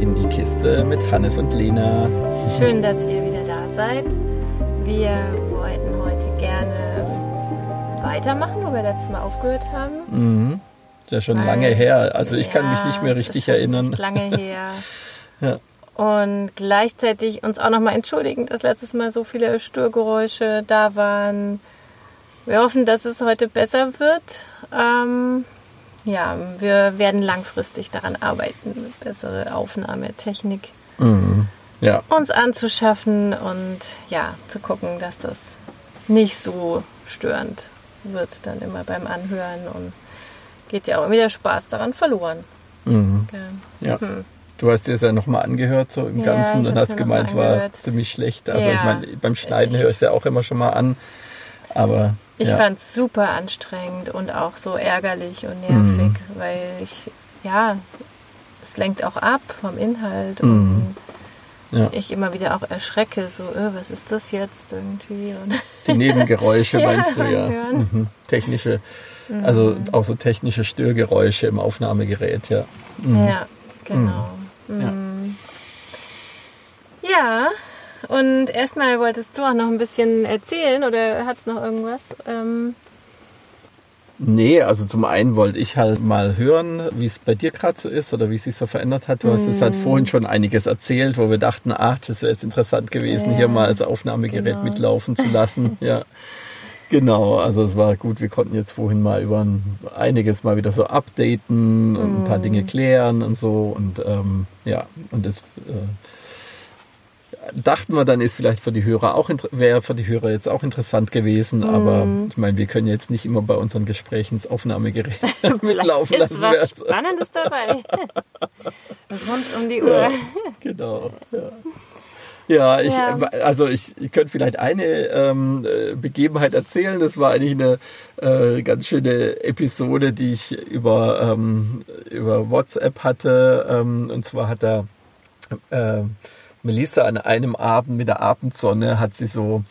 in die Kiste mit Hannes und Lena. Schön, dass ihr wieder da seid. Wir wollten heute gerne weitermachen, wo wir letztes Mal aufgehört haben. Mhm. Ist ja schon Weil- lange her. Also ich kann Ja, mich nicht mehr richtig erinnern. lange her. Ja. Und gleichzeitig uns auch nochmal entschuldigen, dass letztes Mal so viele Störgeräusche da waren. Wir hoffen, dass es heute besser wird. Ähm, ja, wir werden langfristig daran arbeiten, bessere Aufnahmetechnik Mhm. Ja. uns anzuschaffen und ja, zu gucken, dass das nicht so störend wird dann immer beim Anhören und geht ja auch immer der Spaß daran verloren. Mhm. Gell? Ja. Hm. Du hast dir es ja nochmal angehört, so im Ja, Ganzen, und hast gemeint, es war ziemlich schlecht. Also Ja. ich meine, beim Schneiden höre ich es ja auch immer schon mal an. Aber Ich ja. fand es super anstrengend und auch so ärgerlich und nervig, Mhm. weil ich, ja, es lenkt auch ab vom Inhalt Mhm. und Ja. ich immer wieder auch erschrecke, so, äh, was ist das jetzt irgendwie? Und die Nebengeräusche Ja, meinst du ja. Mhm. Technische, also auch so technische Störgeräusche im Aufnahmegerät, ja. Mhm. Ja, genau. Ja. Mm. Und erstmal wolltest du auch noch ein bisschen erzählen oder hattest noch irgendwas? Ähm, Nee, also zum einen wollte ich halt mal hören, wie es bei dir gerade so ist oder wie es sich so verändert hat. Du hast es halt Mhm. vorhin schon einiges erzählt, wo wir dachten, ach, das wäre jetzt interessant gewesen, Ja, hier mal als Aufnahmegerät genau. mitlaufen zu lassen. ja. Genau, also es war gut, wir konnten jetzt vorhin mal über ein, einiges mal wieder so updaten und ein paar Dinge Mhm. klären und so und ähm, ja, und das äh, dachten wir dann ist vielleicht für die Hörer auch wäre für die Hörer jetzt auch interessant gewesen, aber Mhm. ich meine, wir können jetzt nicht immer bei unseren Gesprächen das Aufnahmegerät mitlaufen lassen. ist was Spannendes dabei. Rund um die Uhr. Genau. Ja. Ja, ich, Ja. also ich, ich könnte vielleicht eine ähm, äh, Begebenheit erzählen. Das war eigentlich eine äh, ganz schöne Episode, die ich über, ähm, über WhatsApp hatte. Ähm, und zwar hat da äh, Melissa an einem Abend mit der Abendsonne hat sie so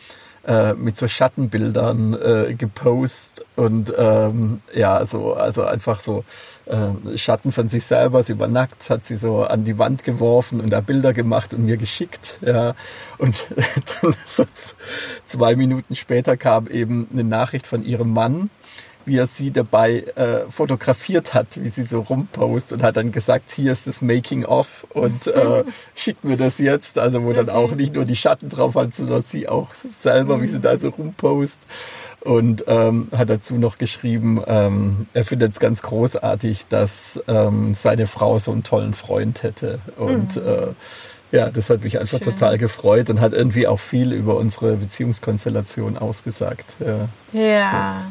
äh, mit so Schattenbildern äh, gepostet und ähm, ja, so, also einfach so äh, Schatten von sich selber, sie war nackt, hat sie so an die Wand geworfen und da Bilder gemacht und mir geschickt, ja. Und dann so zwei Minuten später kam eben eine Nachricht von ihrem Mann, wie er sie dabei äh, fotografiert hat, wie sie so rumpost und hat dann gesagt, hier ist das Making of und äh, schickt mir das jetzt, also wo dann auch nicht nur die Schatten drauf hat, sondern sie auch selber, wie sie da so rumpost und ähm, hat dazu noch geschrieben, ähm, er findet es ganz großartig, dass ähm, seine Frau so einen tollen Freund hätte und äh, ja, das hat mich einfach Schön. total gefreut und hat irgendwie auch viel über unsere Beziehungskonstellation ausgesagt. Ja. Ja. Ja,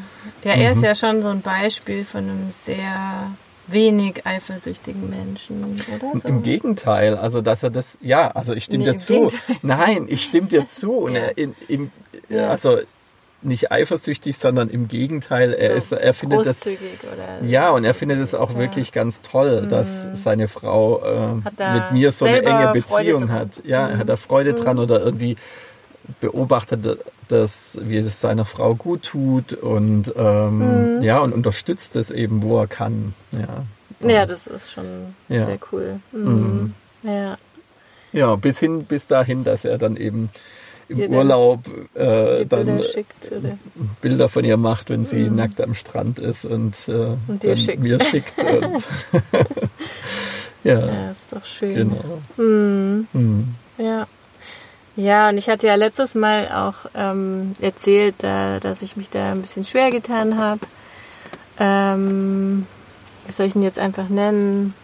er Mhm. ist ja schon so ein Beispiel von einem sehr wenig eifersüchtigen Menschen, oder so? Im Gegenteil, also dass er das, ja, also ich stimme Nee, dir zu. Gegenteil. Nein, ich stimme dir zu. Und Ja. er in, im, Ja. also nicht eifersüchtig, sondern im Gegenteil, er So ist, er findet das, ja, und er findet es auch ja. wirklich ganz toll, dass seine Frau äh, mit mir so eine enge Beziehung hat. Ja, er hat da Freude dran oder irgendwie beobachtet, dass wie es seiner Frau gut tut und ähm, ja und unterstützt es eben, wo er kann. Ja, Ja, das ist schon Ja. sehr cool. Mhm. Ja. Ja, bis hin, bis dahin, dass er dann eben im Dir Urlaub äh, dann Bilder schickt Bilder von ihr macht, wenn sie nackt am Strand ist und, äh, Und dann schickt. mir schickt. Und ja, ja, ist doch schön. genau. Mhm. Hm. Ja. Ja, und ich hatte ja letztes Mal auch ähm, erzählt, da, dass ich mich da ein bisschen schwer getan habe. Ähm, wie soll ich ihn jetzt einfach nennen?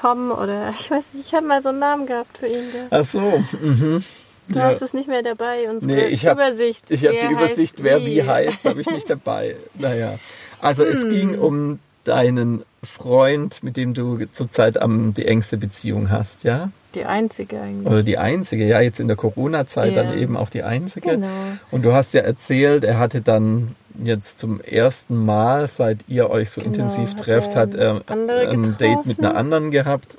Tom oder ich weiß nicht, ich habe mal so einen Namen gehabt für ihn. Ach so, mhm. Du Ja. hast es nicht mehr dabei, unsere Nee, ich habe Übersicht. ich hab wer die Übersicht, wer wie heißt, habe ich nicht dabei. Naja, also es Hm. ging um deinen Freund, mit dem du zurzeit am die engste Beziehung hast, ja? Die einzige eigentlich. Oder die einzige, ja, jetzt in der Corona-Zeit Ja. dann eben auch die einzige. Genau. Und du hast ja erzählt, er hatte dann jetzt zum ersten Mal, seit ihr euch so Genau, intensiv trefft, hat er ein Date mit einer anderen gehabt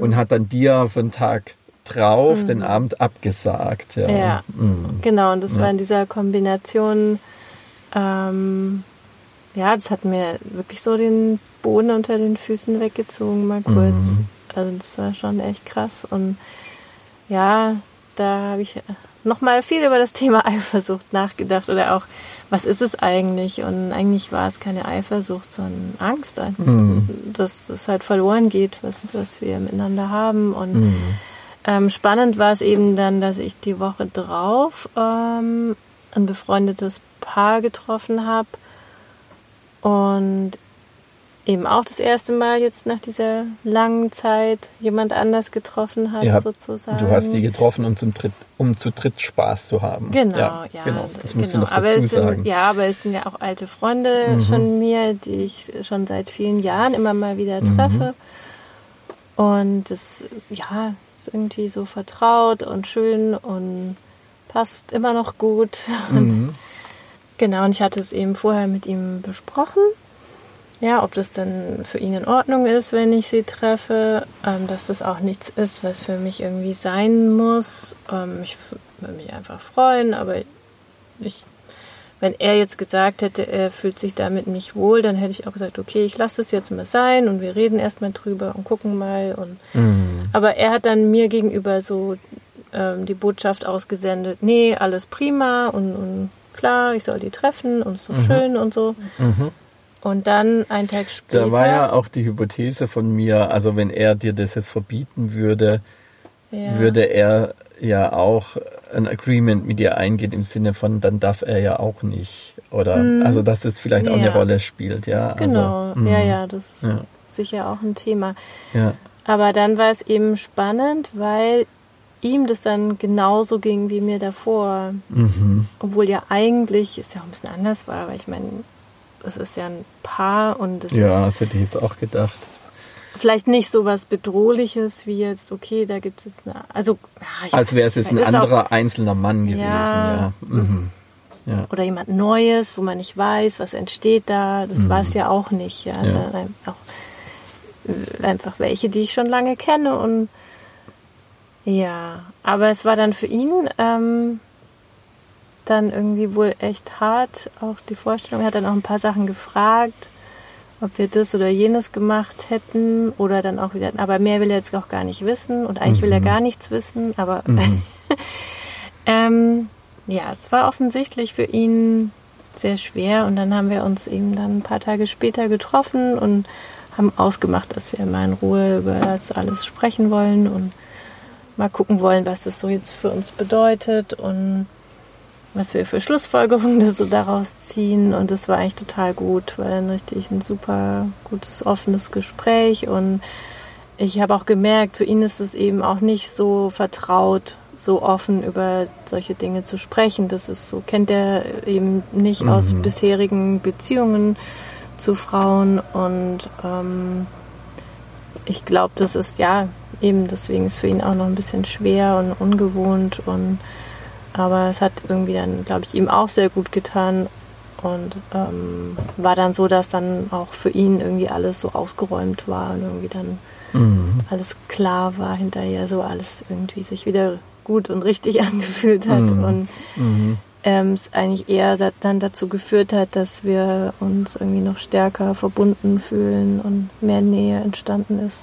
und hat dann dir für einen Tag drauf den Abend abgesagt. Ja, Mhm. Ja. Mhm. Genau, und das Ja. war in dieser Kombination, ähm, ja, das hat mir wirklich so den Boden unter den Füßen weggezogen, mal kurz. Also das war schon echt krass. Und ja, da habe ich nochmal viel über das Thema Eifersucht nachgedacht oder auch, was ist es eigentlich? Und eigentlich war es keine Eifersucht, sondern Angst, mhm. dass es halt verloren geht, was, was wir miteinander haben. Und mhm. ähm, spannend war es eben dann, dass ich die Woche drauf ähm, ein befreundetes Paar getroffen habe und eben auch das erste Mal jetzt nach dieser langen Zeit jemand anders getroffen hat, ja, sozusagen. Du hast die getroffen, um zum Tritt, um zu dritt Spaß zu haben. Genau, ja. ja genau. Das musst genau. du noch aber dazu sind, sagen. Ja, aber es sind ja auch alte Freunde mhm. von mir, die ich schon seit vielen Jahren immer mal wieder treffe. Mhm. Und das, ja, ist irgendwie so vertraut und schön und passt immer noch gut. Mhm. genau, und ich hatte es eben vorher mit ihm besprochen ja, ob das dann für ihn in Ordnung ist, wenn ich sie treffe, ähm, dass das auch nichts ist, was für mich irgendwie sein muss. Ähm, ich würde mich einfach freuen, aber ich, wenn er jetzt gesagt hätte, er fühlt sich damit nicht wohl, dann hätte ich auch gesagt, okay, ich lasse das jetzt mal sein und wir reden erstmal drüber und gucken mal. Und, mhm. Aber er hat dann mir gegenüber so ähm, die Botschaft ausgesendet, nee, alles prima und, und klar, ich soll die treffen und es ist so mhm. schön und so. Mhm. Und dann ein Tag später. Da war ja auch die Hypothese von mir, also wenn er dir das jetzt verbieten würde, ja. würde er ja auch ein Agreement mit dir eingehen im Sinne von, dann darf er ja auch nicht. Oder mhm. also dass das vielleicht auch eine Rolle spielt, ja. Also, genau, also, ja, ja, das ist ja. sicher auch ein Thema. Ja. Aber dann war es eben spannend, weil ihm das dann genauso ging wie mir davor. Mhm. Obwohl ja eigentlich es ja auch ein bisschen anders war, weil ich meine, es ist ja ein Paar und es Ja, das hätte ich jetzt auch gedacht. Vielleicht nicht so was Bedrohliches wie jetzt, okay, da gibt es eine. Also, ja, Als wäre es jetzt ein anderer auch, einzelner Mann gewesen, ja. ja. Mhm. ja. Oder jemand Neues, wo man nicht weiß, was entsteht da. Das mhm. war es ja auch nicht. Ja. Also auch einfach welche, die ich schon lange kenne und ja, aber es war dann für ihn ähm, dann irgendwie wohl echt hart, auch die Vorstellung. Er hat dann auch ein paar Sachen gefragt, ob wir das oder jenes gemacht hätten oder dann auch wieder, aber mehr will er jetzt auch gar nicht wissen und eigentlich mhm. will er mhm. gar nichts wissen, aber mhm. ähm, ja, es war offensichtlich für ihn sehr schwer und dann haben wir uns eben dann ein paar Tage später getroffen und haben ausgemacht, dass wir mal in Ruhe über das alles sprechen wollen und mal gucken wollen, was das so jetzt für uns bedeutet und was wir für Schlussfolgerungen so daraus ziehen. Und das war eigentlich total gut, weil ein richtig ein super gutes, offenes Gespräch. Und ich habe auch gemerkt, für ihn ist es eben auch nicht so vertraut, so offen über solche Dinge zu sprechen. Das ist so, kennt er eben nicht mhm. aus bisherigen Beziehungen zu Frauen. Und ähm, ich glaube, das ist ja eben deswegen ist für ihn auch noch ein bisschen schwer und ungewohnt und aber es hat irgendwie dann, glaube ich, ihm auch sehr gut getan und ähm, war dann so, dass dann auch für ihn irgendwie alles so ausgeräumt war und irgendwie dann mhm. alles klar war hinterher, so alles irgendwie sich wieder gut und richtig angefühlt hat mhm. und mhm. Ähm, es eigentlich eher dann dazu geführt hat, dass wir uns irgendwie noch stärker verbunden fühlen und mehr Nähe entstanden ist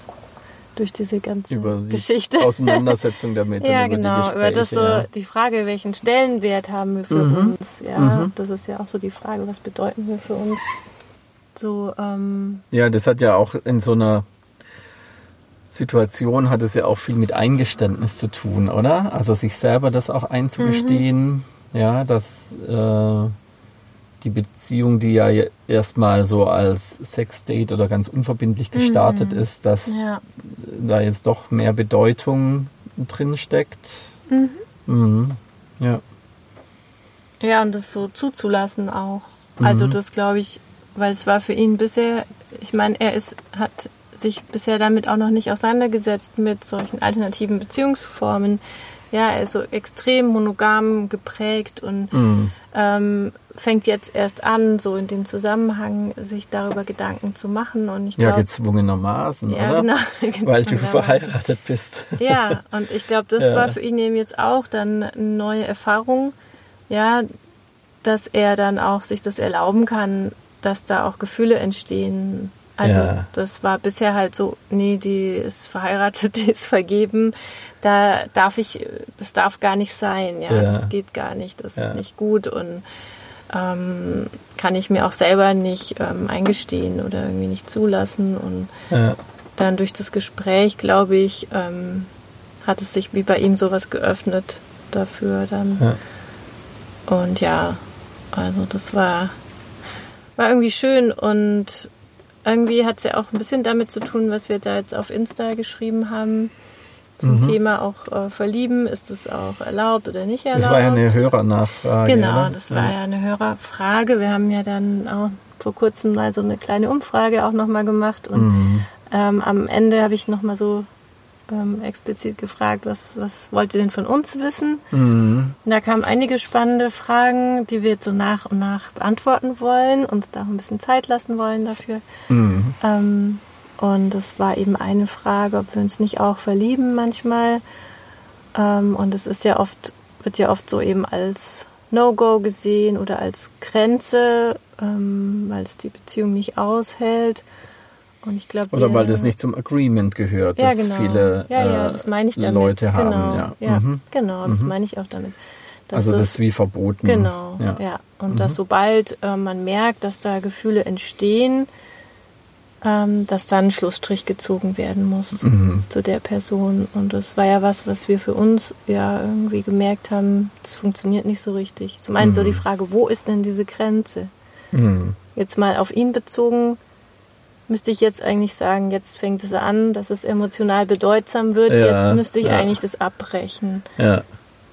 durch diese ganze über die Geschichte. Auseinandersetzung damit. ja, über genau. über das so ja. die Frage, welchen Stellenwert haben wir für mhm. uns? Ja, mhm. das ist ja auch so die Frage, was bedeuten wir für uns? So. Ähm, ja, das hat ja auch in so einer Situation hat es ja auch viel mit Eingeständnis zu tun, oder? Also sich selber das auch einzugestehen, mhm. ja, dass äh, die Beziehung, die ja erstmal so als Sexdate oder ganz unverbindlich gestartet mhm. ist, dass ja. da jetzt doch mehr Bedeutung drin steckt. Mhm. Mhm. Ja. Ja, und das so zuzulassen auch. Also mhm. das glaube ich, weil es war für ihn bisher, ich meine, er ist, hat sich bisher damit auch noch nicht auseinandergesetzt mit solchen alternativen Beziehungsformen. Ja, er ist so extrem monogam geprägt und mhm. ähm, fängt jetzt erst an, so in dem Zusammenhang sich darüber Gedanken zu machen. Und ich ja, glaub, gezwungenermaßen, ja, oder? Genau, Weil du verheiratet bist. Ja, und ich glaube, das ja. war für ihn eben jetzt auch dann eine neue Erfahrung, ja, dass er dann auch sich das erlauben kann, dass da auch Gefühle entstehen Also Ja. das war bisher halt so, nee, die ist verheiratet, die ist vergeben. Da darf ich, das darf gar nicht sein, ja, Ja. das geht gar nicht, das Ja. ist nicht gut und ähm, kann ich mir auch selber nicht ähm, eingestehen oder irgendwie nicht zulassen und dann durch das Gespräch, glaube ich, ähm, hat es sich wie bei ihm sowas geöffnet dafür dann. Und ja, also das war, war irgendwie schön und irgendwie hat es ja auch ein bisschen damit zu tun, was wir da jetzt auf Insta geschrieben haben. Zum Mhm. Thema auch äh, Verlieben. Ist es auch erlaubt oder nicht erlaubt? Das war ja eine Hörernachfrage. Genau, oder? das war ja eine Hörerfrage. Wir haben ja dann auch vor kurzem mal so eine kleine Umfrage auch nochmal gemacht und Mhm. ähm, am Ende habe ich nochmal so ähm, explizit gefragt, was, was wollt ihr denn von uns wissen? Mhm. Und da kamen einige spannende Fragen, die wir jetzt so nach und nach beantworten wollen, uns da auch ein bisschen Zeit lassen wollen dafür. Mhm. Ähm, und es war eben eine Frage, ob wir uns nicht auch verlieben manchmal. Ähm, und es ist ja oft, wird ja oft so eben als No-Go gesehen oder als Grenze, ähm, weil es die Beziehung nicht aushält. Und ich glaube, Oder weil das nicht zum Agreement gehört, ja, das genau. viele ja, ja, äh, das meine ich damit. Leute haben. genau. Ja. Ja, Mhm. genau, das Mhm. meine ich auch damit. Dass Also das ist wie verboten. Genau, ja. Ja. Und dass sobald äh, man merkt, dass da Gefühle entstehen, ähm, dass dann ein Schlussstrich gezogen werden muss Mhm. zu der Person. Und das war ja was, was wir für uns ja irgendwie gemerkt haben, das funktioniert nicht so richtig. Zum einen so die Frage, wo ist denn diese Grenze? Mhm. Jetzt mal auf ihn bezogen, müsste ich jetzt eigentlich sagen, jetzt fängt es an, dass es emotional bedeutsam wird, Ja, jetzt müsste ich ja. eigentlich das abbrechen. Ja.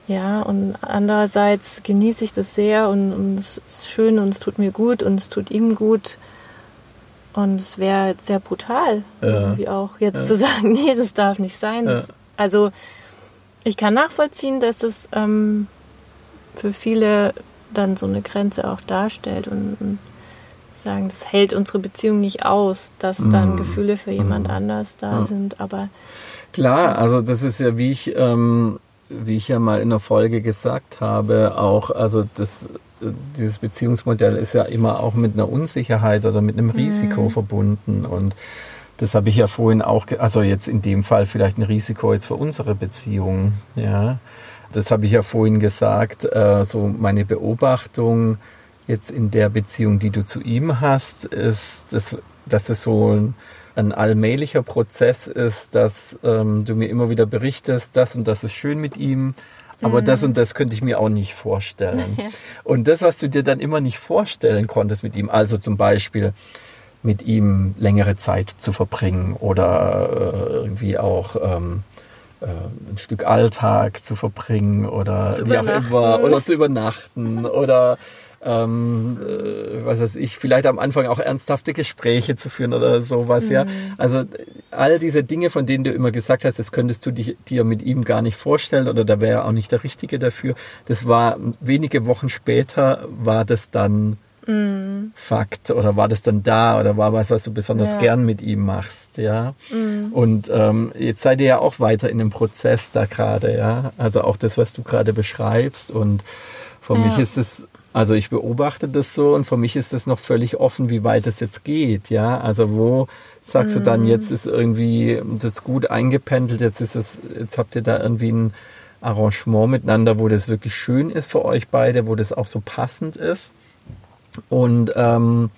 Ja, und andererseits genieße ich das sehr und, und es ist schön und es tut mir gut und es tut ihm gut. Und es wäre sehr brutal, Ja. irgendwie auch jetzt zu sagen, nee, das darf nicht sein. Das. Also ich kann nachvollziehen, dass es ähm, für viele dann so eine Grenze auch darstellt und, und sagen, das hält unsere Beziehung nicht aus, dass dann Gefühle für jemand anders da sind. Aber Klar, also das ist ja, wie ich, ähm, wie ich ja mal in der Folge gesagt habe, auch, also das, dieses Beziehungsmodell ist ja immer auch mit einer Unsicherheit oder mit einem Risiko verbunden und das habe ich ja vorhin auch, also jetzt in dem Fall vielleicht ein Risiko jetzt für unsere Beziehung, ja. Das habe ich ja vorhin gesagt, äh, so meine Beobachtung jetzt in der Beziehung, die du zu ihm hast, ist, dass, dass es so ein, ein allmählicher Prozess ist, dass ähm, du mir immer wieder berichtest, das und das ist schön mit ihm, aber das und das könnte ich mir auch nicht vorstellen. Ja. Und das, was du dir dann immer nicht vorstellen konntest mit ihm, also zum Beispiel mit ihm längere Zeit zu verbringen oder äh, irgendwie auch ähm, äh, ein Stück Alltag zu verbringen oder Zu wie auch immer oder zu übernachten oder ähm, äh, was weiß ich, vielleicht am Anfang auch ernsthafte Gespräche zu führen oder sowas, ja. Also all diese Dinge, von denen du immer gesagt hast, das könntest du dich, dir mit ihm gar nicht vorstellen oder da wäre er auch nicht der Richtige dafür. Das war wenige Wochen später war das dann Fakt oder war das dann da oder war was, was du besonders Ja. gern mit ihm machst, ja. Und ähm, jetzt seid ihr ja auch weiter in dem Prozess da gerade, ja. Also auch das, was du gerade beschreibst und für Ja. mich ist es, also ich beobachte das so und für mich ist es noch völlig offen, wie weit es jetzt geht, ja. Also wo sagst du dann, jetzt ist irgendwie das gut eingependelt, jetzt ist es, jetzt habt ihr da irgendwie ein Arrangement miteinander, wo das wirklich schön ist für euch beide, wo das auch so passend ist. Und ähm,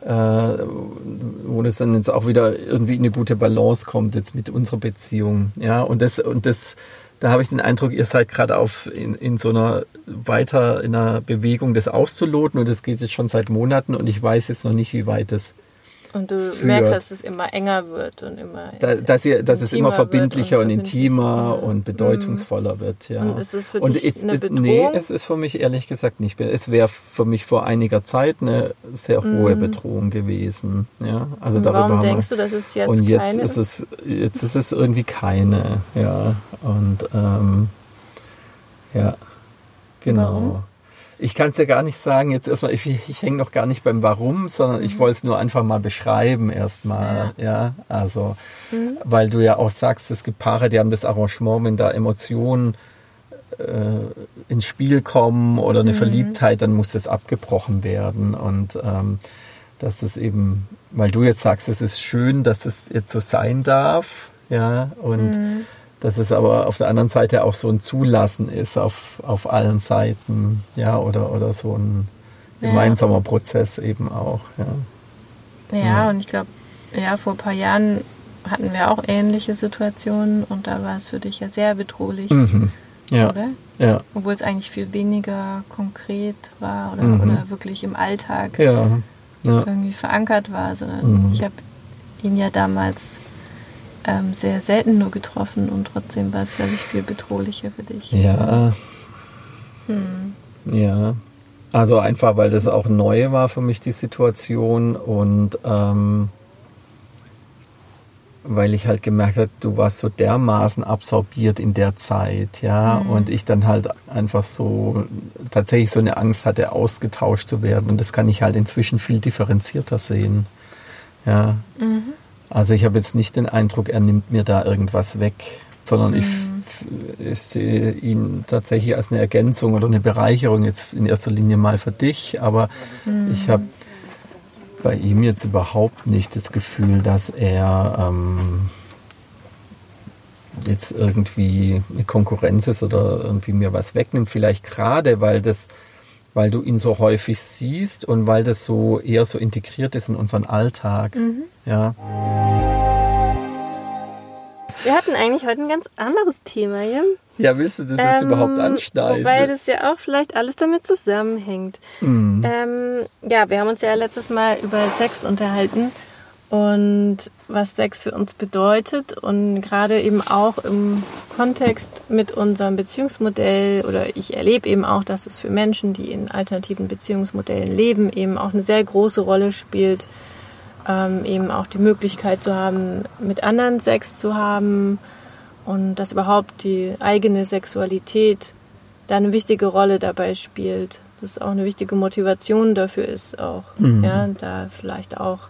äh, wo das dann jetzt auch wieder irgendwie in eine gute Balance kommt jetzt mit unserer Beziehung. Ja, und das, und das, da habe ich den Eindruck, ihr seid gerade auf in, in so einer weiter in einer Bewegung, das auszuloten. Und das geht jetzt schon seit Monaten. Und ich weiß jetzt noch nicht, wie weit das Und du merkst, dass es immer enger wird und immer. da, dass, ihr, dass es intimer immer verbindlicher und, intimer verbindlicher. und bedeutungsvoller wird. Ja. Und ist es für und dich es eine ist, Nee, Bedrohung? es ist für mich ehrlich gesagt nicht. Es wäre für mich vor einiger Zeit eine sehr hohe Bedrohung gewesen. Ja. Also Und darüber warum haben wir, denkst du, dass es jetzt und jetzt keine ist es jetzt ist es irgendwie keine. Ja. Und ähm, ja, genau. Warum? Ich kann es dir gar nicht sagen, jetzt erstmal, ich, ich hänge noch gar nicht beim Warum, sondern ich wollte es nur einfach mal beschreiben erstmal, ja. Also, weil du ja auch sagst, es gibt Paare, die haben das Arrangement, wenn da Emotionen äh, ins Spiel kommen oder eine Verliebtheit, dann muss das abgebrochen werden. Und ähm, dass es eben, weil du jetzt sagst, es ist schön, dass es jetzt so sein darf, ja, und mhm. Dass es aber auf der anderen Seite auch so ein Zulassen ist auf, auf allen Seiten, ja, oder, oder so ein gemeinsamer ja. Prozess eben auch, ja. Ja, ja. und ich glaube, ja, vor ein paar Jahren hatten wir auch ähnliche Situationen und da war es für dich ja sehr bedrohlich. Mhm. Ja. Oder? Ja. Obwohl es eigentlich viel weniger konkret war oder, mhm. oder wirklich im Alltag ja. Ja. irgendwie verankert war, sondern mhm. ich habe ihn ja damals ähm, sehr selten nur getroffen und trotzdem war es, glaube ich, viel bedrohlicher für dich. Ja. Hm. Ja. Also einfach, weil das auch neu war für mich, die Situation und ähm, weil ich halt gemerkt habe, du warst so dermaßen absorbiert in der Zeit, ja, mhm. und ich dann halt einfach so tatsächlich so eine Angst hatte, ausgetauscht zu werden. Und das kann ich halt inzwischen viel differenzierter sehen. Ja. Mhm. Also ich habe jetzt nicht den Eindruck, er nimmt mir da irgendwas weg, sondern mhm. ich, ich sehe ihn tatsächlich als eine Ergänzung oder eine Bereicherung jetzt in erster Linie mal für dich, aber mhm. ich habe bei ihm jetzt überhaupt nicht das Gefühl, dass er ähm, jetzt irgendwie eine Konkurrenz ist oder irgendwie mir was wegnimmt. Vielleicht gerade, weil das, weil du ihn so häufig siehst und weil das so eher so integriert ist in unseren Alltag. Mhm. Ja. Wir hatten eigentlich heute ein ganz anderes Thema, Jim. Ja, willst du das jetzt ähm, überhaupt anschneiden? Wobei das ja auch vielleicht alles damit zusammenhängt. Mhm. Ähm, ja, wir haben uns ja letztes Mal über Sex unterhalten und was Sex für uns bedeutet und gerade eben auch im Kontext mit unserem Beziehungsmodell oder ich erlebe eben auch, dass es für Menschen, die in alternativen Beziehungsmodellen leben, eben auch eine sehr große Rolle spielt, ähm, eben auch die Möglichkeit zu haben, mit anderen Sex zu haben und dass überhaupt die eigene Sexualität da eine wichtige Rolle dabei spielt. Das auch eine wichtige Motivation dafür ist auch, mhm. ja, da vielleicht auch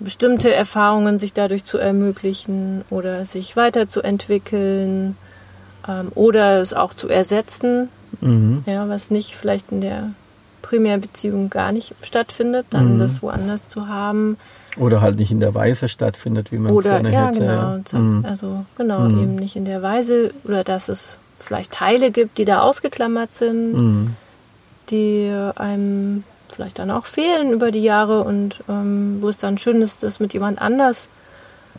bestimmte Erfahrungen sich dadurch zu ermöglichen oder sich weiterzuentwickeln ähm, oder es auch zu ersetzen, mhm. ja, was nicht vielleicht in der Primärbeziehung gar nicht stattfindet, dann mhm. das woanders zu haben. Oder halt nicht in der Weise stattfindet, wie man es gerne ja, hätte. Genau. Mhm. Also genau, mhm. eben nicht in der Weise oder dass es vielleicht Teile gibt, die da ausgeklammert sind, mhm. die einem vielleicht dann auch fehlen über die Jahre und ähm, wo es dann schön ist, das mit jemand anders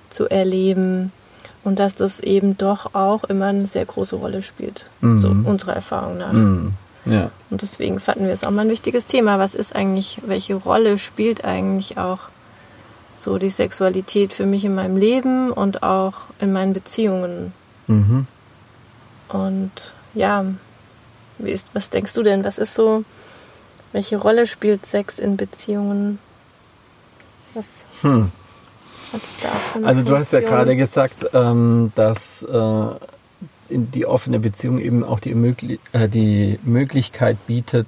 zu erleben und dass das eben doch auch immer eine sehr große Rolle spielt, mhm. so unserer Erfahrung nach. Mhm. Ja. Und deswegen fanden wir es auch mal ein wichtiges Thema. Was ist eigentlich, welche Rolle spielt eigentlich auch so die Sexualität für mich in meinem Leben und auch in meinen Beziehungen? Mhm. Und ja, wie ist, was denkst du denn? Was ist so, welche Rolle spielt Sex in Beziehungen? Was hm. Also du hast ja gerade gesagt, ähm, dass äh, in die offene Beziehung eben auch die, Möglich äh, die Möglichkeit bietet,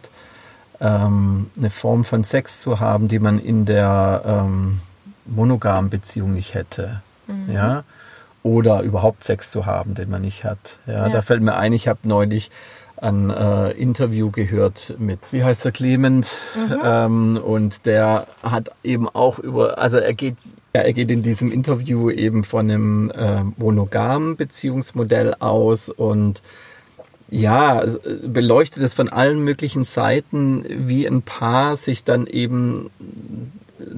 ähm, eine Form von Sex zu haben, die man in der ähm, monogamen Beziehung nicht hätte. Mhm. Ja? Oder überhaupt Sex zu haben, den man nicht hat. Ja, ja. Da fällt mir ein, ich habe neulich ein äh, Interview gehört mit, wie heißt der, Clement, mhm. ähm, und der hat eben auch über, also er geht ja, er geht in diesem Interview eben von einem äh, monogamen Beziehungsmodell aus und ja, beleuchtet es von allen möglichen Seiten, wie ein Paar sich dann eben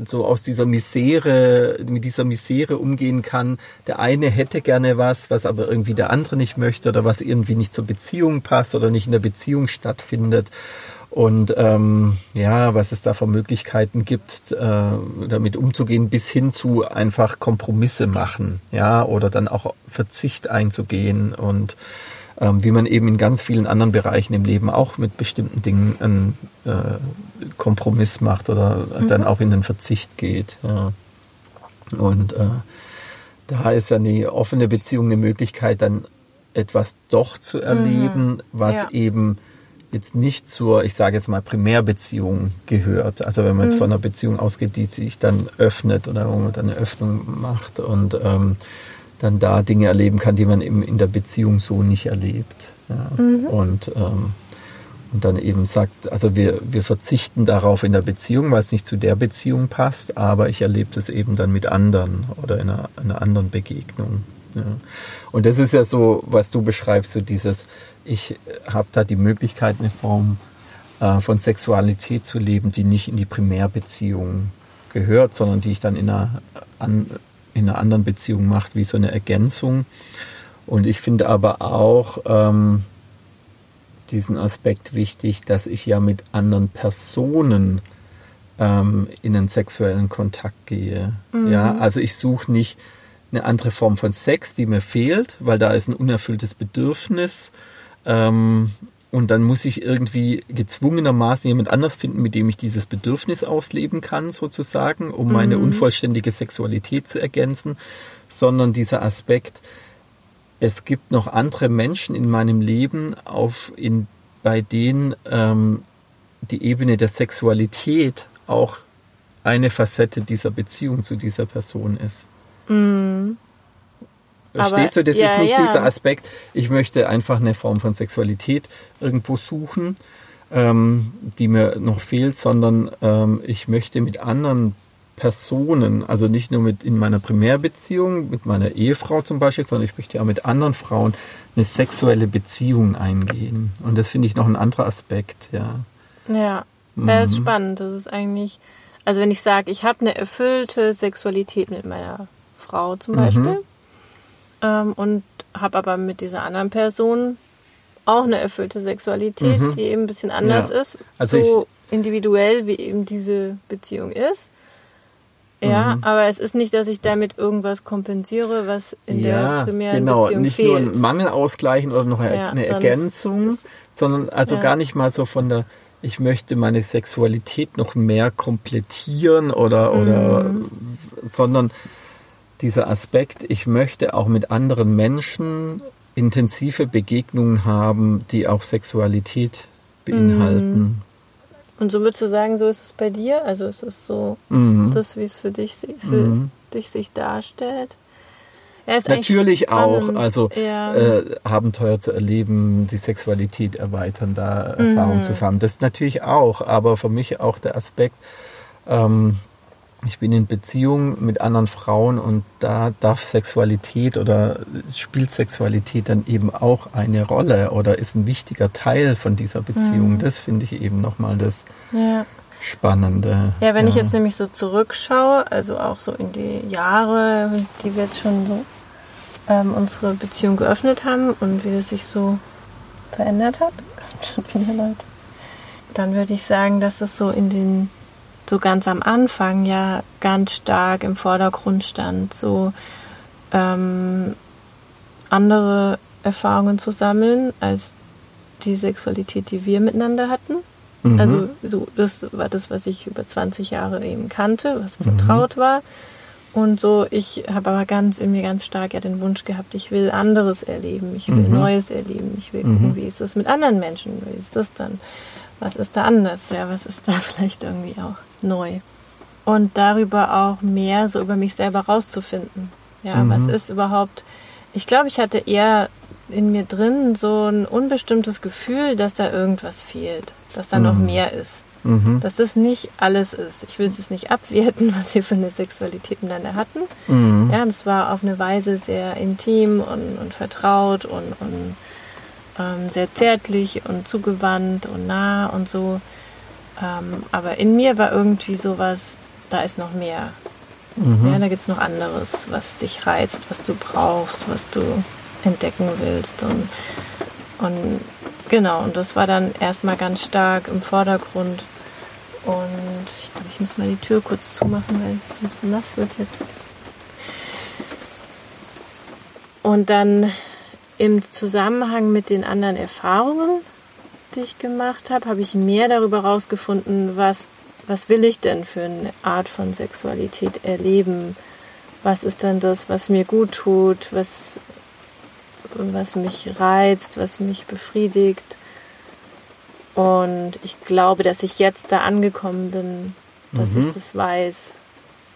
so aus dieser Misere, mit dieser Misere umgehen kann. Der eine hätte gerne was, was aber irgendwie der andere nicht möchte oder was irgendwie nicht zur Beziehung passt oder nicht in der Beziehung stattfindet und ähm, ja, was es da für Möglichkeiten gibt, äh, damit umzugehen, bis hin zu einfach Kompromisse machen, ja, oder dann auch Verzicht einzugehen und wie man eben in ganz vielen anderen Bereichen im Leben auch mit bestimmten Dingen einen äh, Kompromiss macht oder mhm. dann auch in den Verzicht geht. Ja. Und äh, da ist ja eine offene Beziehung eine Möglichkeit, dann etwas doch zu erleben, mhm. was ja. eben jetzt nicht zur, ich sage jetzt mal, Primärbeziehung gehört. Also wenn man jetzt mhm. von einer Beziehung ausgeht, die sich dann öffnet oder wo man dann eine Öffnung macht und ähm, dann da Dinge erleben kann, die man eben in der Beziehung so nicht erlebt. Ja. Mhm. Und, ähm, und dann eben sagt, also wir, wir verzichten darauf in der Beziehung, weil es nicht zu der Beziehung passt, aber ich erlebe das eben dann mit anderen oder in einer, einer anderen Begegnung. Ja. Und das ist ja so, was du beschreibst, so dieses, ich habe da die Möglichkeit, eine Form äh, von Sexualität zu leben, die nicht in die Primärbeziehung gehört, sondern die ich dann in einer, an, in einer anderen Beziehung macht, wie so eine Ergänzung. Und ich finde aber auch ähm, diesen Aspekt wichtig, dass ich ja mit anderen Personen ähm, in einen sexuellen Kontakt gehe. Mhm. Ja, also ich suche nicht eine andere Form von Sex, die mir fehlt, weil da ist ein unerfülltes Bedürfnis. Ähm, und dann muss ich irgendwie gezwungenermaßen jemand anders finden, mit dem ich dieses Bedürfnis ausleben kann, sozusagen, um meine mhm. unvollständige Sexualität zu ergänzen, sondern dieser Aspekt, es gibt noch andere Menschen in meinem Leben, auf, in, bei denen ähm, die Ebene der Sexualität auch eine Facette dieser Beziehung zu dieser Person ist. Mhm. Verstehst du, das ja, ist nicht ja. dieser Aspekt, ich möchte einfach eine Form von Sexualität irgendwo suchen, ähm, die mir noch fehlt, sondern ähm, ich möchte mit anderen Personen, also nicht nur mit in meiner Primärbeziehung, mit meiner Ehefrau zum Beispiel, sondern ich möchte auch mit anderen Frauen eine sexuelle Beziehung eingehen. Und das finde ich noch ein anderer Aspekt, ja. Ja, mhm. das ist spannend. Das ist eigentlich, also wenn ich sage, ich habe eine erfüllte Sexualität mit meiner Frau zum Beispiel, mhm ähm, und habe aber mit dieser anderen Person auch eine erfüllte Sexualität, mhm. die eben ein bisschen anders ja. ist, also so individuell wie eben diese Beziehung ist. Ja, mhm. aber es ist nicht, dass ich damit irgendwas kompensiere, was in ja, der primären genau. Beziehung nicht fehlt. Nicht nur einen Mangel ausgleichen oder noch eine, ja, eine Ergänzung, sondern also ja. gar nicht mal so von der, ich möchte meine Sexualität noch mehr komplettieren oder, oder, mhm. sondern dieser Aspekt, ich möchte auch mit anderen Menschen intensive Begegnungen haben, die auch Sexualität beinhalten. Mhm. Und so würdest du sagen, so ist es bei dir? Also ist es so, mhm. das, wie es für dich, für mhm. dich sich darstellt? Ja, Natürlich auch, also ja. äh, Abenteuer zu erleben, die Sexualität erweitern, da Erfahrungen mhm. zusammen. Das natürlich auch, aber für mich auch der Aspekt, ähm, ich bin in Beziehung mit anderen Frauen und da darf Sexualität oder spielt Sexualität dann eben auch eine Rolle oder ist ein wichtiger Teil von dieser Beziehung. Mhm. Das finde ich eben nochmal das ja. Spannende. Ja, wenn ja. ich jetzt nämlich so zurückschaue, also auch so in die Jahre, die wir jetzt schon so ähm, unsere Beziehung geöffnet haben und wie es sich so verändert hat, schon viele Leute, dann würde ich sagen, dass es so in den so ganz am Anfang ja ganz stark im Vordergrund stand, so ähm, andere Erfahrungen zu sammeln als die Sexualität, die wir miteinander hatten. Mhm. Also so, das war das, was ich über 20 Jahre eben kannte, was mhm. vertraut war. Und so, ich habe aber ganz in mir ganz stark ja den Wunsch gehabt, ich will anderes erleben, ich will mhm. Neues erleben, ich will gucken, mhm. wie ist das mit anderen Menschen, wie ist das dann? Was ist da anders? Ja, was ist da vielleicht irgendwie auch neu. Und darüber auch mehr so über mich selber rauszufinden. Ja, mhm. was ist überhaupt, ich glaube, ich hatte eher in mir drin so ein unbestimmtes Gefühl, dass da irgendwas fehlt, dass da mhm. noch mehr ist. Mhm. Dass das nicht alles ist. Ich will es nicht abwerten, was wir für eine Sexualität miteinander hatten. Mhm. Ja, das war auf eine Weise sehr intim und, und vertraut und, und ähm, sehr zärtlich und zugewandt und nah und so. Ähm, aber in mir war irgendwie sowas, da ist noch mehr. Mhm. Ja, da gibt es noch anderes, was dich reizt, was du brauchst, was du entdecken willst. Und, und genau, und das war dann erstmal ganz stark im Vordergrund. Und ich glaube, ich muss mal die Tür kurz zumachen, weil es zu nass wird jetzt. Und dann im Zusammenhang mit den anderen Erfahrungen die ich gemacht habe, habe ich mehr darüber herausgefunden, was, was will ich denn für eine Art von Sexualität erleben? Was ist denn das, was mir gut tut, was, was mich reizt, was mich befriedigt? Und ich glaube, dass ich jetzt da angekommen bin, dass mhm. ich das weiß.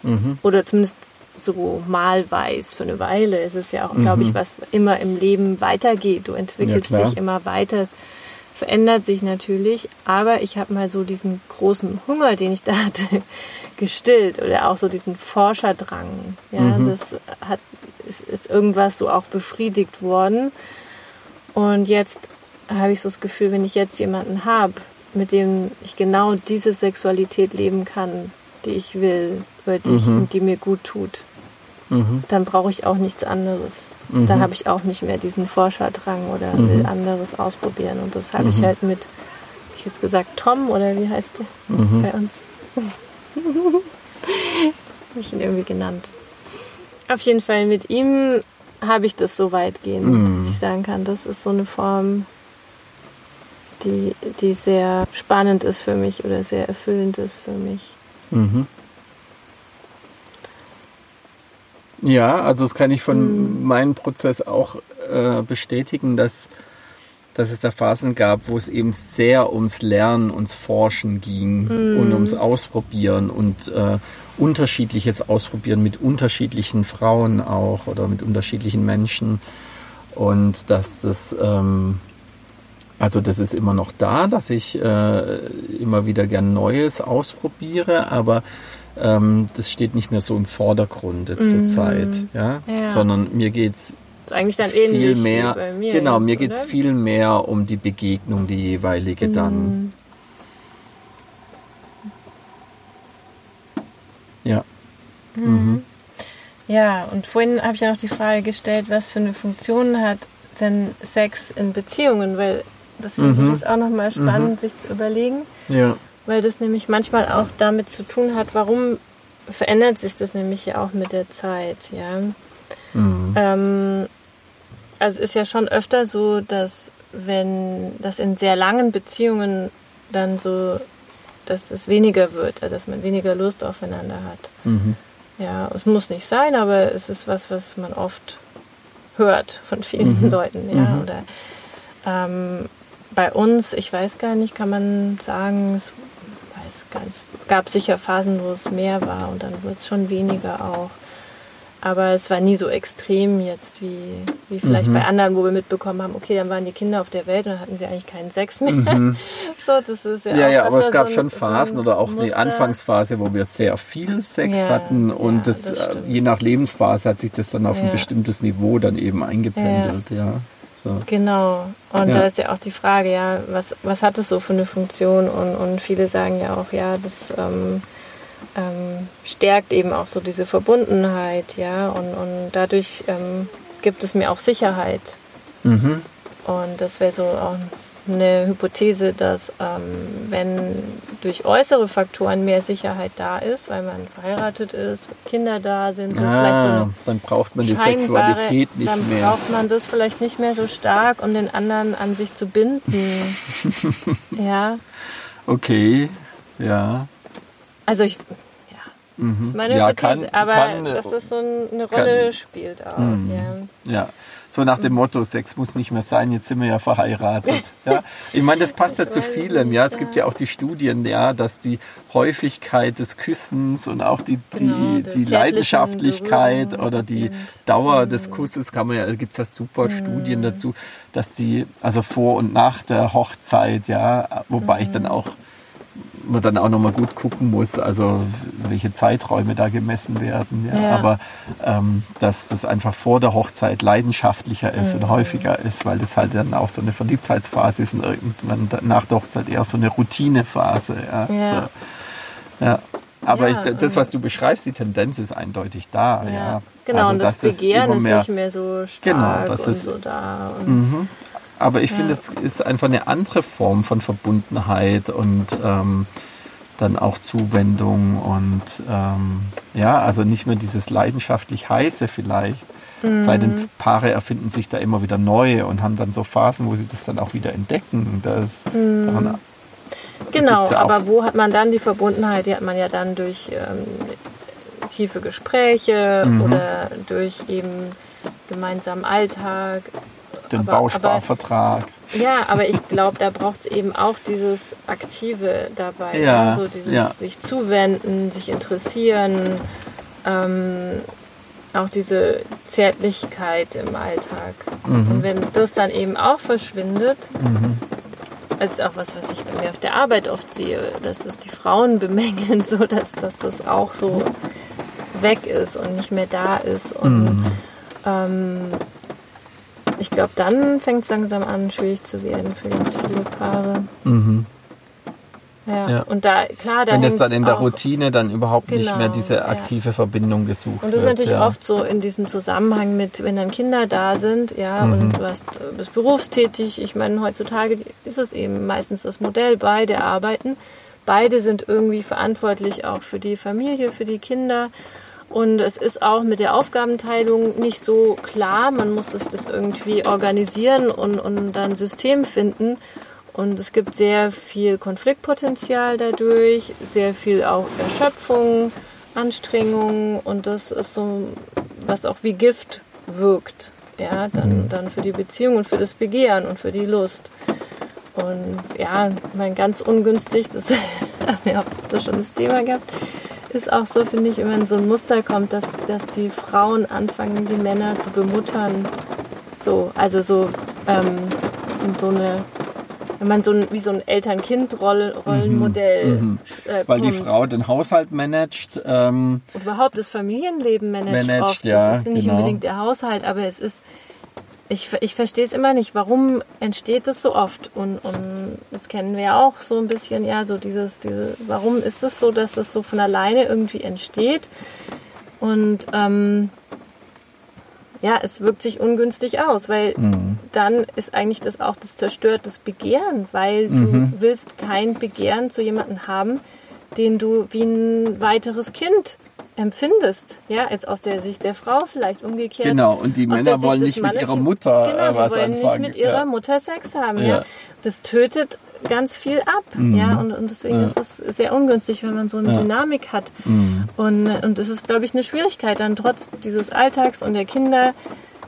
Mhm. Oder zumindest so mal weiß. Für eine Weile ist es ja auch, mhm. glaube ich, was immer im Leben weitergeht. Du entwickelst ja, dich immer weiter verändert sich natürlich, aber ich habe mal so diesen großen Hunger, den ich da hatte, gestillt oder auch so diesen Forscherdrang. Ja, mhm. das hat ist, ist irgendwas so auch befriedigt worden. Und jetzt habe ich so das Gefühl, wenn ich jetzt jemanden habe, mit dem ich genau diese Sexualität leben kann, die ich will, oder die, mhm. ich, die mir gut tut, mhm. dann brauche ich auch nichts anderes. Mhm. Dann habe ich auch nicht mehr diesen Forscherdrang oder mhm. will anderes ausprobieren. Und das habe ich mhm. halt mit, ich jetzt gesagt, Tom oder wie heißt der mhm. bei uns? habe ich ihn irgendwie genannt. Auf jeden Fall mit ihm habe ich das so weitgehend, dass ich sagen kann, das ist so eine Form, die, die sehr spannend ist für mich oder sehr erfüllend ist für mich. Mhm. Ja, also das kann ich von mhm. meinem Prozess auch äh, bestätigen, dass, dass es da Phasen gab, wo es eben sehr ums Lernen, ums Forschen ging mhm. und ums Ausprobieren und äh, unterschiedliches Ausprobieren mit unterschiedlichen Frauen auch oder mit unterschiedlichen Menschen. Und dass das, ähm, also das ist immer noch da, dass ich äh, immer wieder gern Neues ausprobiere, aber ähm, das steht nicht mehr so im Vordergrund jetzt mhm. zur Zeit, ja? ja? sondern mir geht's eigentlich dann viel mehr, mir genau, jetzt, mir geht's oder? viel mehr um die Begegnung, die jeweilige mhm. dann. Ja. Mhm. mhm. Ja, und vorhin habe ich ja noch die Frage gestellt, was für eine Funktion hat denn Sex in Beziehungen, weil das finde mhm. ich auch nochmal spannend, mhm. sich zu überlegen. Ja weil das nämlich manchmal auch damit zu tun hat, warum verändert sich das nämlich ja auch mit der Zeit, ja. Mhm. Ähm, also ist ja schon öfter so, dass wenn das in sehr langen Beziehungen dann so, dass es weniger wird, also dass man weniger Lust aufeinander hat. Mhm. Ja, es muss nicht sein, aber es ist was, was man oft hört von vielen mhm. Leuten, ja. Mhm. Oder ähm, bei uns, ich weiß gar nicht, kann man sagen, es es gab sicher Phasen, wo es mehr war und dann wurde es schon weniger auch. Aber es war nie so extrem jetzt wie, wie vielleicht mhm. bei anderen, wo wir mitbekommen haben, okay, dann waren die Kinder auf der Welt und dann hatten sie eigentlich keinen Sex mehr. Mhm. so, das ist ja, ja, ja aber es gab so ein, schon Phasen so oder auch Muster. die Anfangsphase, wo wir sehr viel Sex ja, hatten und ja, das, das äh, je nach Lebensphase hat sich das dann auf ein bestimmtes Niveau dann eben eingependelt, ja. So. Genau. Und ja. da ist ja auch die Frage, ja, was, was hat es so für eine Funktion? Und, und viele sagen ja auch, ja, das ähm, ähm, stärkt eben auch so diese Verbundenheit, ja, und, und dadurch ähm, gibt es mir auch Sicherheit. Mhm. Und das wäre so auch eine Hypothese, dass ähm, wenn durch äußere Faktoren mehr Sicherheit da ist, weil man verheiratet ist, Kinder da sind, so ah, vielleicht so eine dann braucht man die Sexualität nicht dann mehr. Dann braucht man das vielleicht nicht mehr so stark, um den anderen an sich zu binden. ja. Okay, ja. Also ich, ja, mhm. das ist meine ja, Hypothese, kann, aber kann, dass das so eine Rolle kann, spielt auch. Mhm. Ja. ja. So nach dem Motto, Sex muss nicht mehr sein, jetzt sind wir ja verheiratet. Ja. Ich meine, das passt ja zu vielem. Ja, es gibt ja auch die Studien, ja, dass die Häufigkeit des Küssens und auch die, genau, die, die Leidenschaftlichkeit oder die Dauer mhm. des Kusses kann man ja, da gibt es ja super mhm. Studien dazu, dass die, also vor und nach der Hochzeit, ja, wobei mhm. ich dann mhm. auch man dann auch nochmal gut gucken muss, also welche Zeiträume da gemessen werden. Ja. ja. Aber ähm, dass das einfach vor der Hochzeit leidenschaftlicher ist mhm. und häufiger ist, weil das halt dann auch so eine Verliebtheitsphase ist und irgendwann nach der Hochzeit eher so eine Routinephase. Ja. Ja. So. ja. Aber ja, ich, das, was du beschreibst, die Tendenz ist eindeutig da. Ja. Genau, also, und das Begehren ist nicht mehr so stark genau, das ist, so da. Mhm. Aber ich ja. finde, es ist einfach eine andere Form von Verbundenheit und ähm, dann auch Zuwendung und ähm, ja, also nicht mehr dieses leidenschaftlich heiße vielleicht. Mhm. Sei denn, Paare erfinden sich da immer wieder neu und haben dann so Phasen, wo sie das dann auch wieder entdecken. Das, mhm. daran, genau, ja aber wo hat man dann die Verbundenheit? Die hat man ja dann durch ähm, tiefe Gespräche mhm. oder durch eben gemeinsamen Alltag, den aber, Bausparvertrag. Aber, ja, aber ich glaube, da braucht es eben auch dieses Aktive dabei. Ja, also dieses ja. sich zuwenden, sich interessieren, ähm, auch diese Zärtlichkeit im Alltag. Mhm. Und wenn das dann eben auch verschwindet, mhm. das ist auch was, was ich bei mir auf der Arbeit oft sehe, dass das die Frauen bemängeln, so dass, dass das auch so weg ist und nicht mehr da ist. Und mhm. ähm, glaube, dann fängt es langsam an, schwierig zu werden für ganz viele Paare. Mhm. Ja. ja. Und da, klar, da Wenn es dann in der Routine dann überhaupt genau, nicht mehr genau, diese aktive ja. Verbindung gesucht wird. Und das ist natürlich ja. oft so in diesem Zusammenhang mit, wenn dann Kinder da sind, ja, mhm. und du hast, bist berufstätig. Ich meine, heutzutage ist es eben meistens das Modell, beide arbeiten. Beide sind irgendwie verantwortlich auch für die Familie, für die Kinder. Und es ist auch mit der Aufgabenteilung nicht so klar. Man muss das irgendwie organisieren und, und dann ein System finden. Und es gibt sehr viel Konfliktpotenzial dadurch, sehr viel auch Erschöpfung, Anstrengung und das ist so, was auch wie Gift wirkt. Ja, dann, mhm. dann für die Beziehung und für das Begehren und für die Lust. Und ja, mein ganz ungünstig, das haben wir auch schon das Thema gehabt, ist auch so, finde ich, wenn so ein Muster kommt, dass, dass die Frauen anfangen, die Männer zu bemuttern. So, also so ähm, in so eine wenn man so ein, wie so ein Eltern-Kind-Rollenmodell. Mhm, mhm. äh, Weil die Frau den Haushalt managt. Ähm, und überhaupt das Familienleben managt. managt oft. Ja, das ist nicht genau. unbedingt der Haushalt, aber es ist. Ich, ich verstehe es immer nicht, warum entsteht das so oft? Und, und das kennen wir ja auch so ein bisschen, ja, so dieses, diese, warum ist es so, dass das so von alleine irgendwie entsteht? Und ähm, ja, es wirkt sich ungünstig aus, weil mhm. dann ist eigentlich das auch das zerstörtes Begehren, weil mhm. du willst kein Begehren zu jemandem haben, den du wie ein weiteres Kind empfindest, ja, jetzt aus der Sicht der Frau vielleicht umgekehrt. Genau, und die Männer wollen nicht mit ihrer Mutter genau, äh, was wollen anfangen. nicht mit ihrer ja. Mutter Sex haben, ja. ja. Das tötet ganz viel ab. Mhm. Ja, und, und deswegen ja. ist es sehr ungünstig, wenn man so eine. Dynamik hat. Mhm. Und, und es ist, glaube ich, eine Schwierigkeit, dann trotz dieses Alltags und der Kinder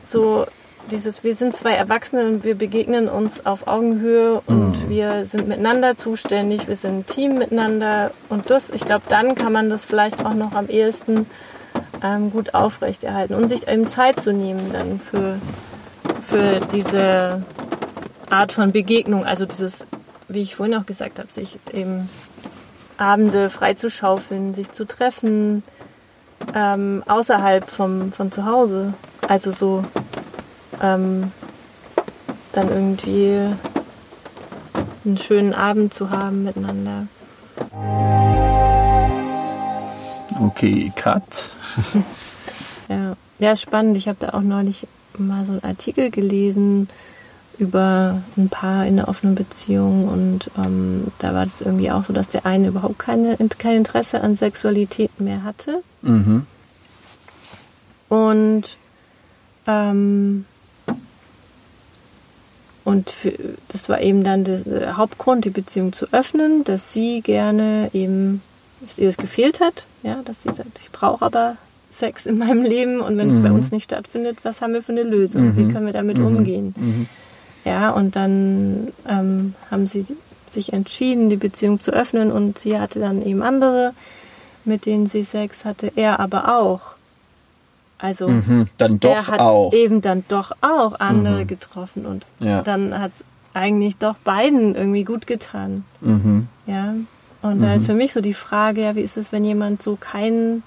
so dieses, wir sind zwei Erwachsene und wir begegnen uns auf Augenhöhe und mhm. wir sind miteinander zuständig, wir sind ein Team miteinander und das, ich glaube, dann kann man das vielleicht auch noch am ehesten ähm, gut aufrechterhalten und sich eben Zeit zu nehmen dann für, für diese Art von Begegnung, also dieses wie ich vorhin auch gesagt habe, sich eben Abende freizuschaufeln, sich zu treffen, ähm, außerhalb vom, von zu Hause. Also so ähm, dann irgendwie einen schönen Abend zu haben miteinander. Okay, Cut. ja. ja, ist spannend. Ich habe da auch neulich mal so einen Artikel gelesen über ein Paar in einer offenen Beziehung und ähm, da war das irgendwie auch so, dass der eine überhaupt keine, kein Interesse an Sexualität mehr hatte. Mhm. Und ähm, und für, das war eben dann der Hauptgrund, die Beziehung zu öffnen, dass sie gerne eben, dass ihr das gefehlt hat, ja, dass sie sagt, ich brauche aber Sex in meinem Leben und wenn mhm. es bei uns nicht stattfindet, was haben wir für eine Lösung? Mhm. Wie können wir damit mhm. umgehen? Mhm. Ja, und dann ähm, haben sie sich entschieden, die Beziehung zu öffnen und sie hatte dann eben andere, mit denen sie Sex hatte, er aber auch. Also mhm, dann doch er hat auch. eben dann doch auch andere mhm. getroffen und ja. dann hat es eigentlich doch beiden irgendwie gut getan. Mhm. Ja. Und da ist mhm. für mich so die Frage, ja, wie ist es, wenn jemand so kein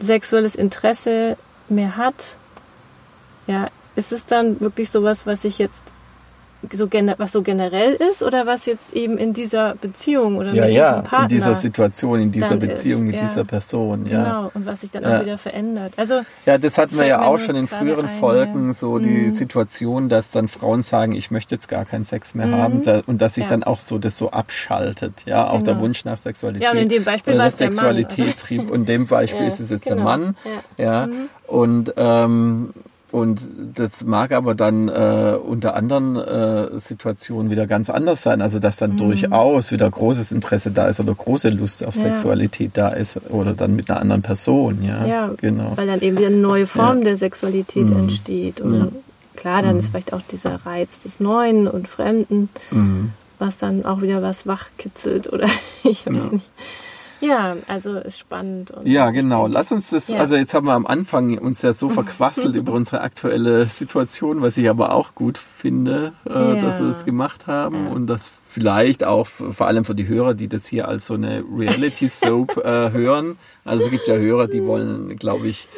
sexuelles Interesse mehr hat? Ja, ist es dann wirklich sowas, was ich jetzt so was so generell ist oder was jetzt eben in dieser Beziehung oder ja, mit ja, diesem Partner in dieser Situation, in dieser Beziehung ist. mit ja. dieser Person, ja. Genau, und was sich dann ja. auch wieder verändert. Also Ja, das hatten wir ja auch schon in früheren ein, Folgen, so die mhm. Situation, dass dann Frauen sagen, ich möchte jetzt gar keinen Sex mehr mhm. haben da, und dass sich dann auch so das so abschaltet, ja, auch genau. der Wunsch nach Sexualität. Ja, und in dem Beispiel war es der Sexualität Mann. trieb und in dem Beispiel ist es jetzt genau. der Mann, ja, mhm. und ähm, und das mag aber dann äh, unter anderen äh, Situationen wieder ganz anders sein. Also dass dann mhm. durchaus wieder großes Interesse da ist oder große Lust auf ja. Sexualität da ist oder dann mit einer anderen Person. Ja, ja genau. Weil dann eben wieder eine neue Form ja. der Sexualität mhm. entsteht. Und klar, dann mhm. ist vielleicht auch dieser Reiz des Neuen und Fremden, mhm. was dann auch wieder was wachkitzelt oder ich weiß nicht. Ja, also ist spannend. ja, genau. Lass uns das, ja. also jetzt haben wir am Anfang uns ja so verquasselt über unsere aktuelle Situation, was ich aber auch gut finde, äh, ja. dass wir das gemacht haben ja. und das vielleicht auch vor allem für die Hörer, die das hier als so eine Reality Soap äh, hören. Also es gibt ja Hörer, die wollen, glaube ich,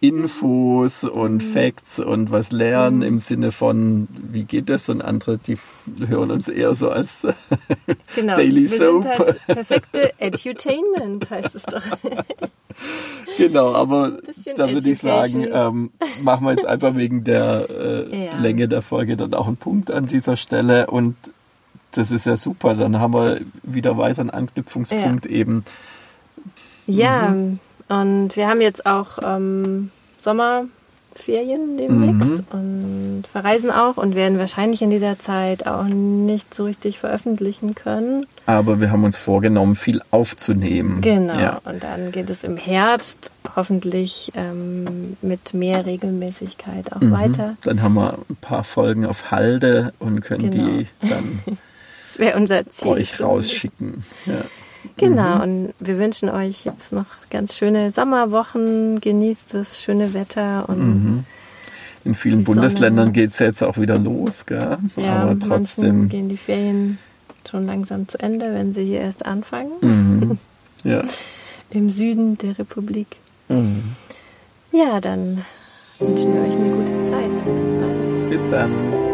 Infos und mhm. Facts und was lernen mhm. im Sinne von, wie geht das? Und andere, die hören uns eher so als genau. Daily Wir Soap. Sind halt perfekte Edutainment heißt es doch. genau, aber da würde ich sagen, ähm, machen wir jetzt einfach wegen der äh, ja. Länge der Folge dann auch einen Punkt an dieser Stelle und das ist ja super. Dann haben wir wieder weiter einen Anknüpfungspunkt ja. eben. Ja, mhm. Und wir haben jetzt auch ähm, Sommerferien demnächst mhm. und verreisen auch und werden wahrscheinlich in dieser Zeit auch nicht so richtig veröffentlichen können. Aber wir haben uns vorgenommen, viel aufzunehmen. Genau. Ja. Und dann geht es im Herbst hoffentlich ähm, mit mehr Regelmäßigkeit auch mhm. weiter. Dann haben wir ein paar Folgen auf Halde und können genau. die dann das unser Ziel euch rausschicken. Ja. Genau, mhm. und wir wünschen euch jetzt noch ganz schöne Sommerwochen, genießt das schöne Wetter und mhm. in vielen Bundesländern geht es jetzt auch wieder los, gell? Ja, aber trotzdem gehen die Ferien schon langsam zu Ende, wenn sie hier erst anfangen. Mhm. Ja. Im Süden der Republik. Mhm. Ja, dann wünschen wir euch eine gute Zeit. Bis bald. Bis dann.